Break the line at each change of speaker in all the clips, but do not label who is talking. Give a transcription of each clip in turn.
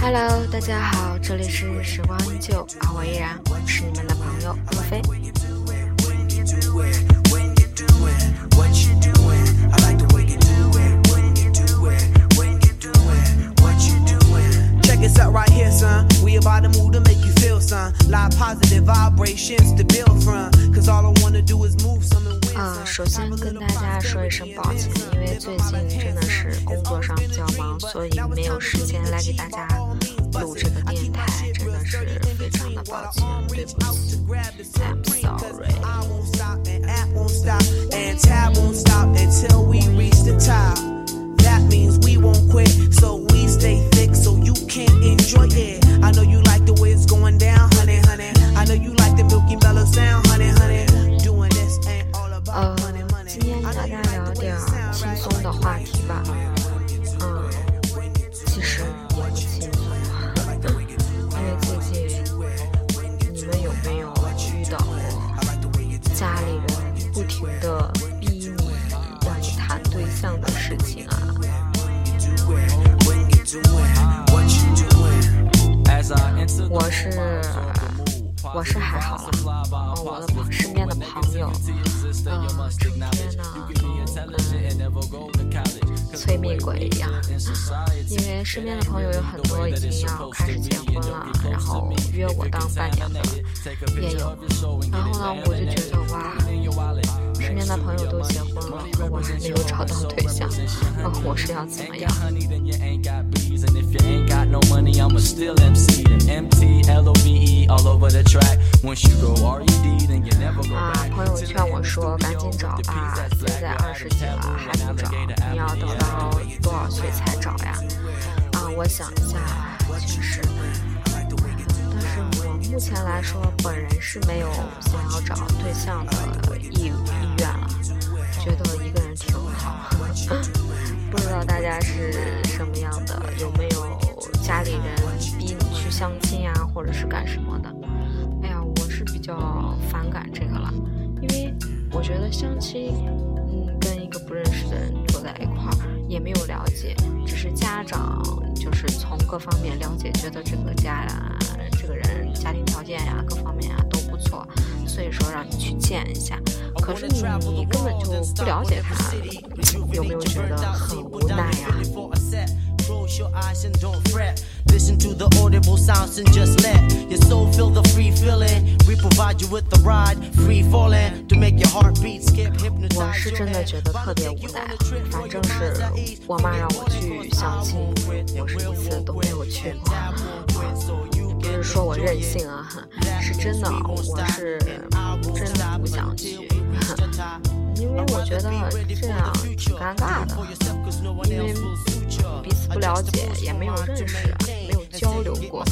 Hello，大家好，这里是时光依旧，而我依然是你们的朋友路飞。
Some.
首先跟大家说一声抱歉，因为最近真的是工作上比较忙，所以没有时间来给大家录这个电台，真的是非常的抱歉，对不起，I'm sorry。我是还好啦，嗯，我的身边的朋友，嗯，成天呢都跟催命鬼一样，因为身边的朋友有很多已经要开始结婚了，然后约我当伴娘的也有，然后呢，我就觉得哇，身边的朋友都结婚了，我还没有找到对象，嗯，我是要怎么样
E E
啊朋友劝我说赶紧找吧，现在二十几了还不找，你要等到多少岁才找呀？啊，我想一下，确实，但是我目前来说，本人是没有想要找对象的意意愿了，觉得一个人挺好。不知道大家是什么样的，有没有家里人逼你去相亲呀，或者是干什么的？哎呀，我是比较反感这个了，因为我觉得相亲，嗯，跟一个不认识的人坐在一块儿，也没有了解，只是家长就是从各方面了解，觉得这个家呀，这个人家庭条件呀，各方面呀都不错，所以说让你去见一下。可是你你根本就不了解他，有没有觉得很无奈呀
？for a set. Close your eyes and don't fret. Listen to the audible sounds and just let your soul feel the free feeling. We provide you with the ride, free falling to make your heartbeat skip,
我是真的.觉得特别无奈，反正是我妈让我去相亲，我是一次都没有去不是说我任性啊，是真的，我是真的不想去，因为我觉得这样挺尴尬的，因为彼此不了解，也没有认识，没有交流过。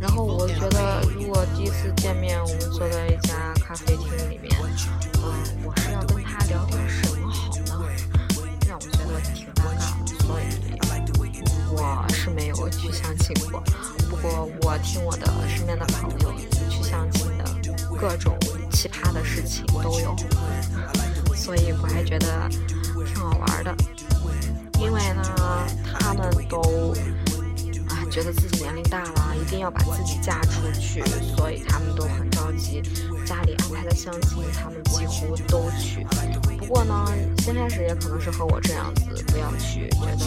然后我觉得，如果第一次见面，我们坐在一家咖啡厅里面，嗯，我是要跟他聊点什么好呢？让我觉得挺尴尬的，所以我是没有去相亲过。不过我听我的身边的朋友去相亲的各种奇葩的事情都有，所以我还觉得挺好玩的。因为呢，他们都啊觉得自己年龄大了，一定要把自己嫁出去，所以他们都很着急。家里安排的相亲，他们几乎都去。不过呢，先开始也可能是和我这样子，不要去，觉得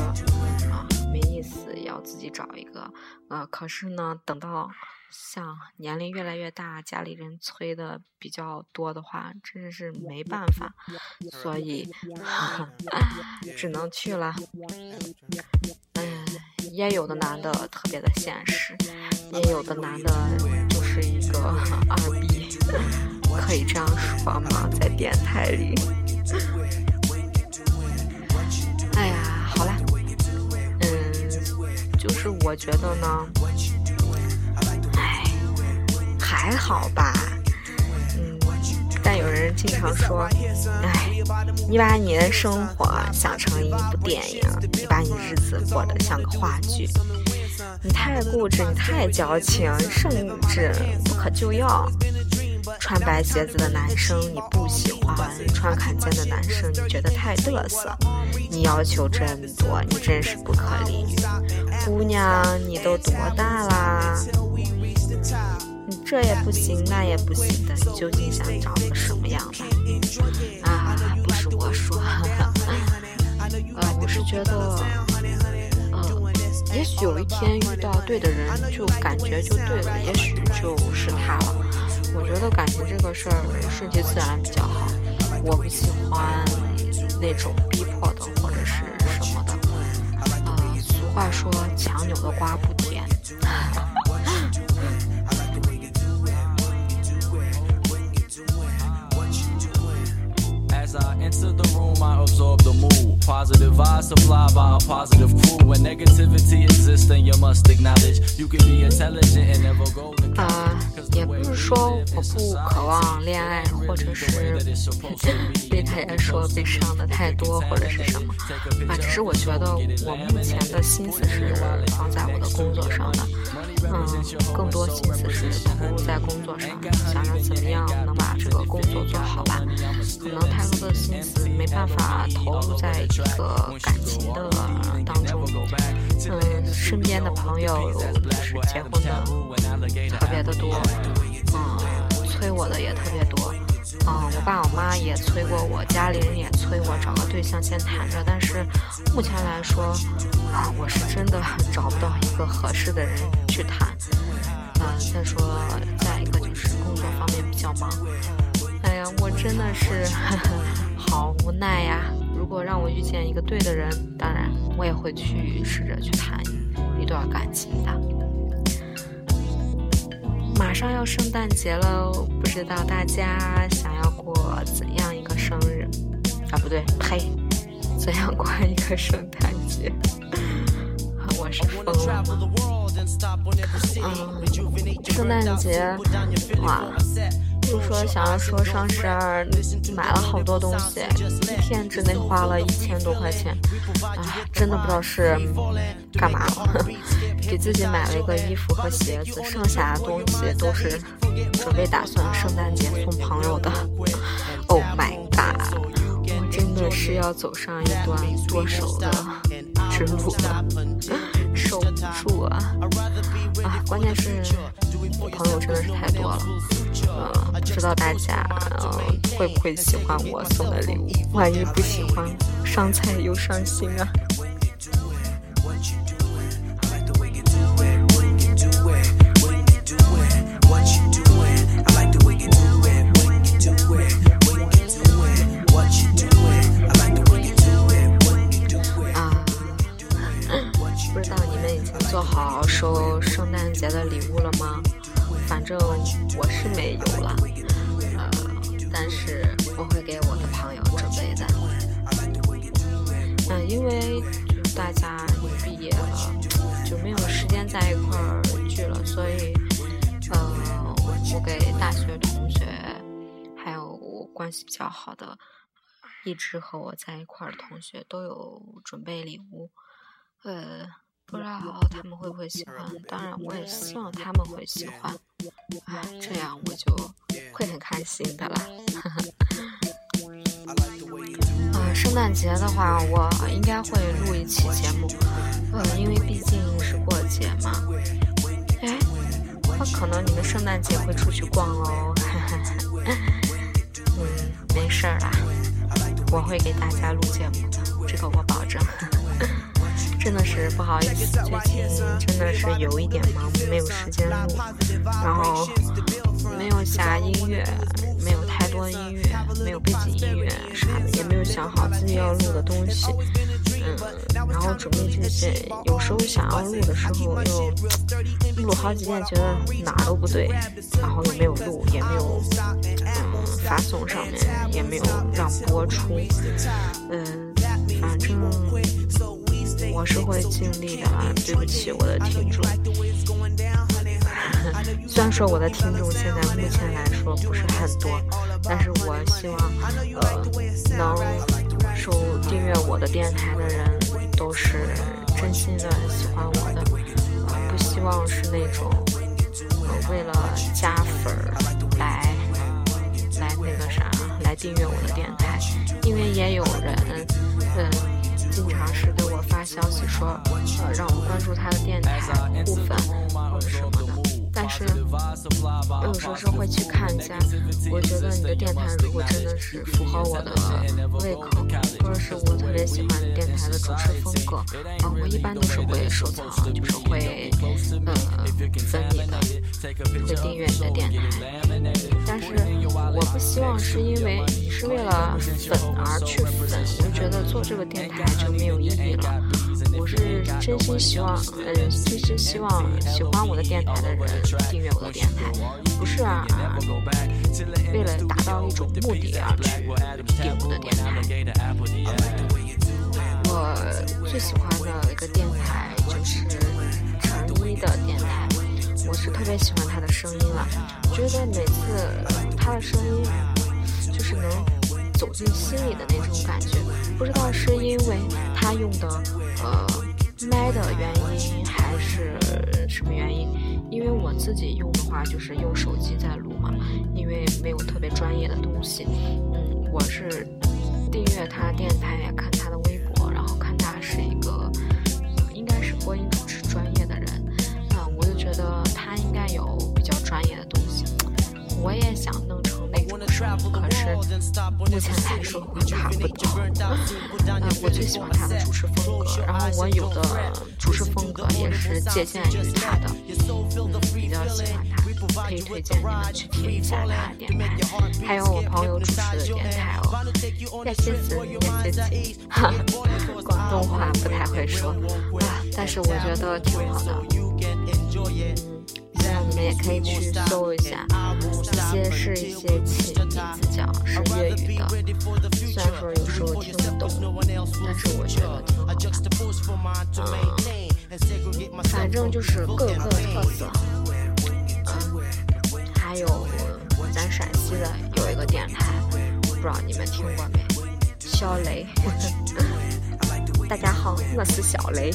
啊没意思，要自己找一个。呃，可是呢，等到像年龄越来越大，家里人催的比较多的话，真的是没办法，所以 只能去了。嗯，也有的男的特别的现实，也有的男的就是一个二逼，可以这样说吗？在电台里。就是我觉得呢，哎，还好吧，嗯，但有人经常说，哎，你把你的生活想成一部电影，你把你日子过得像个话剧。你太固执，你太矫情，甚至不可救药。穿白鞋子的男生你不喜欢，穿坎肩的男生你觉得太嘚瑟。你要求真多，你真是不可理喻。姑娘，你都多大啦？你这也不行，那也不行的，你究竟想找个什么样的？啊，不是我说，呃，我是觉得，呃，也许有一天遇到对的人，就感觉就对了，也许就是他了。我觉得感情这个事儿顺其自然比较好。我不喜欢那种逼迫话说，强扭的瓜不甜。
As I enter the room, I absorb the mood. Positive vibes supplied by a positive crew. When negativity exists, then you must acknowledge you can be intelligent and never go to
啊、也不是说我不渴望恋爱，或者是被大家说被伤的太多，或者是什么啊，只是我觉得我目前的心思是放在我的工作上的，嗯，更多心思是投入在工作上，想着怎么样能把这个工作做好吧。可能太多的心思没办法投入在一个感情的当中。身边的朋友就是结婚的特别的多，嗯，催我的也特别多。嗯，我爸我妈也催过我，家里人也催我找个对象先谈着。但是目前来说，啊，我是真的找不到一个合适的人去谈。嗯，再说再一个就是工作方面比较忙。哎呀，我真的是 好无奈呀！如果让我遇见一个对的人，当然我也会去试着去谈段感情的。马上要圣诞节了，不知道大家想要过怎样一个生日？啊，不对，呸，怎样过一个圣诞节？我是疯了吗？嗯，圣诞节，哇！就说想要说双十二买了好多东西，一天之内花了一千多块钱，啊，真的不知道是干嘛了。给自己买了一个衣服和鞋子，剩下的东西都是准备打算圣诞节送朋友的。Oh my god！我真的是要走上一段剁手的之路了，受不住啊！啊，关键是朋友真的是太多了，呃，不知道大家呃会不会喜欢我送的礼物？万一不喜欢，伤财又伤心！啊，好的，一直和我在一块儿的同学都有准备礼物，呃。不知道他们会不会喜欢，当然我也希望他们会喜欢，啊，这样我就会很开心的啦。啊，圣诞节的话，我应该会录一期节目，呃，因为毕竟是过节嘛。哎，那可能你们圣诞节会出去逛哦，嗯，没事儿啦，我会给大家录节目的，这个我保证。真的是不好意思，最近真的是有一点忙，没有时间录，然后没有下音乐，没有太多音乐，没有背景音乐啥的，也没有想好自己要录的东西，嗯，然后准备这些，有时候想要录的时候又录好几遍，觉得哪儿都不对，然后又没有录，也没有嗯发送上面，也没有让播出，嗯，反正。我是会尽力的啦，对不起我的听众。虽然说我的听众现在目前来说不是很多，但是我希望呃能收订阅我的电台的人都是真心的喜欢我的，呃不希望是那种呃为了加粉儿那个啥来订阅我的电台，因为也有人嗯经常是给我发消息说呃让我关注他的电台互粉或者什么。我有时候是会去看一下，我觉得你的电台如果真的是符合我的胃口，或者是我特别喜欢电台的主持风格，啊，我一般都是会收藏，就是会呃分你的，会订阅你的电台。但是我不希望是因为是为了粉而去粉，我就觉得做这个电台就没有意义了。我是真心希望，嗯，真心希望喜欢我的电台的人订阅我的电台，不是啊，为了达到一种目的而去订我的电台。我最喜欢的一个电台就是陈一的电台，我是特别喜欢他的声音了，觉得每次他的声音就是能走进心里的那种感觉，不知道是因为他用的呃麦的原因还是什么原因，因为我自己用的话就是用手机在录嘛，因为没有特别专业的东西，嗯，我是订阅他电台，看他的微博，然后看他是一个应该是播音主持专业的人，啊，我就觉得他应该有比较专业的东西，我也想，可是目前来说我达不到。嗯，我最喜欢他的主持风格，然后我有的主持风格也是借鉴于他的，嗯，比较喜欢他，可以推荐你们去听一下他的电台，还有我朋友主持的电台哦，叶蝎子，叶蝎子，哈，广东话不太会说啊，但是我觉得挺好的，也可以去搜一下，一些是一些起名字叫是粤语的，虽然说有时候听不懂，但是我觉得挺好的。嗯，反正就是各有各的特色。嗯，还有咱陕西的有一个电台，不知道你们听过没？小雷，大家好，我是小雷，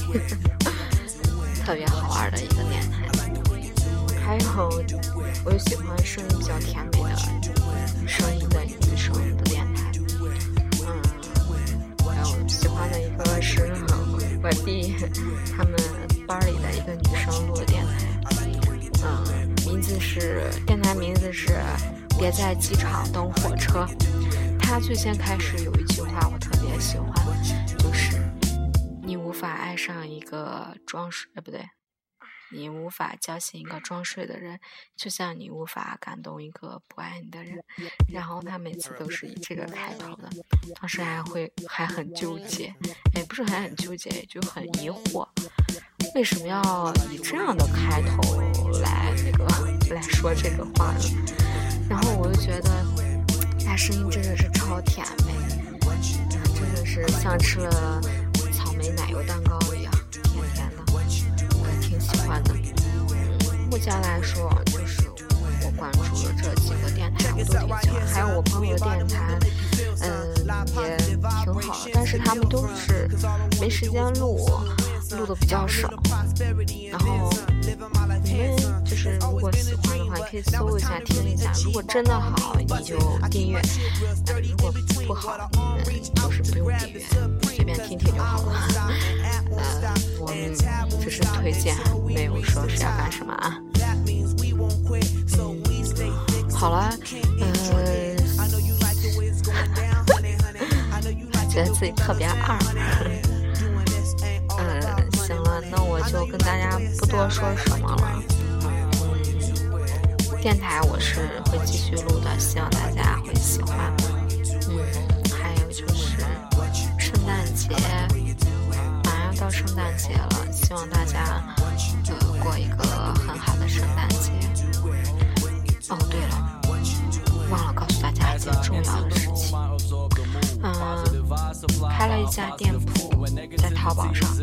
特别好玩的一个电台。还有，我就喜欢声音比较甜美的声音的女生的电台。嗯，还有喜欢的一个是我弟他们班里的一个女生录的电台。嗯，名字是电台名字是别在机场等火车。他最先开始有一句话我特别喜欢，就是你无法爱上一个装饰，哎不对。你无法叫醒一个装睡的人，就像你无法感动一个不爱你的人。然后他每次都是以这个开头的，当时还会还很纠结，也，不是还很纠结，就很疑惑，为什么要以这样的开头来那个来说这个话呢？然后我就觉得，他声音真的是超甜美，真的是像吃了草莓奶油蛋糕。喜欢的，目前来说，就是我关注的这几个电台，我都挺喜欢。还有我朋友的电台，嗯，也挺好，但是他们都是没时间录，录的比较少。然后你们就是如果喜欢的话，可以搜一下听一下。如果真的好，你就订阅；如果不好，你们就是不用订阅，随便听听就好了。呃，我只是推荐，没有说是要干什么啊。好了，嗯，觉得自己特别二。嗯，行了，那我就跟大家不多说什么了。嗯，电台我是会继续录的，希望大家会喜欢。节马上要。到圣诞节了，希望大家呃过一个很好的圣诞节。哦，对了，忘了告诉大家一件重要的事情，嗯，开了一家店铺在淘宝上，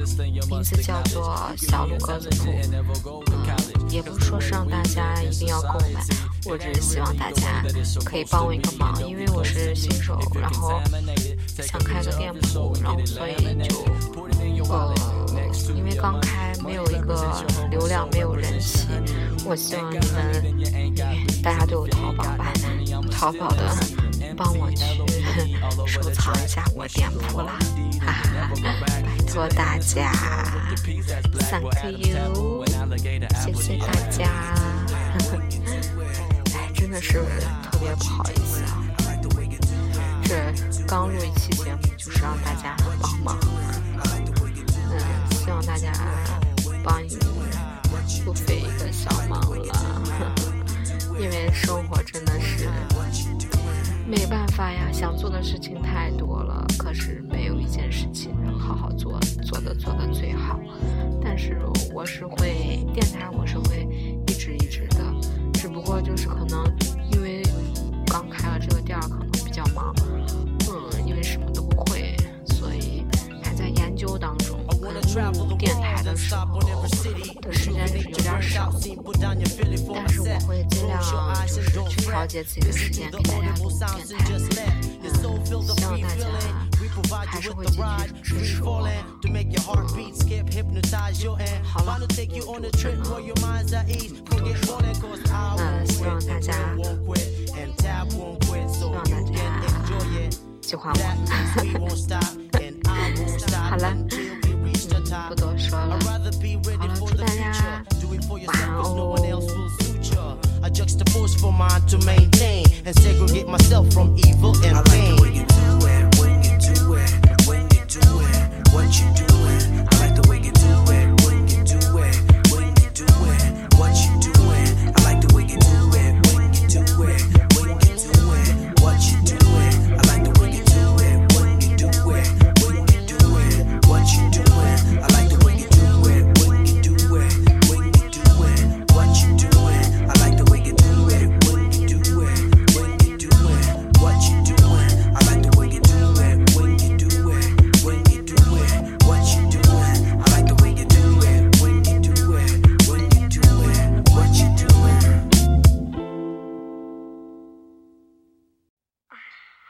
名字叫做小鹿鸽子铺。嗯，也不是说是让大家一定要购买，我只是希望大家可以帮我一个忙，因为我是新手，然后想开个店铺，然后所以就。呃，因为刚开，没有一个流量，没有人气我希望你们，大家都有淘宝吧？淘宝的，帮我去收藏一下我店铺啦，哈哈，拜托大家，Thank you，谢谢大家，哎，真的是特别不好意思啊，是刚录一期节目，就是让大家帮忙，嗯，希望大家帮一不费一个小忙了，因为生活真的是没办法呀，想做的事情太多了，可是没有一件事情能好好做，做的做的最好。但是我是会电台，我是会一直一直的，只不过就是可能因为刚开了这个店儿，可能较忙，嗯，因为什么都不会，所以还在研究当中。可能录电台的时候的时间是有点少，但是我会尽量就是去调节自己的时间给大家录电台。嗯，希望大家还是会继续支持我。好了，主持呢喜欢我。好了。不多说了，好了，祝大家晚安哦。
A juxtapose for mine to maintain and segregate myself from evil and pain.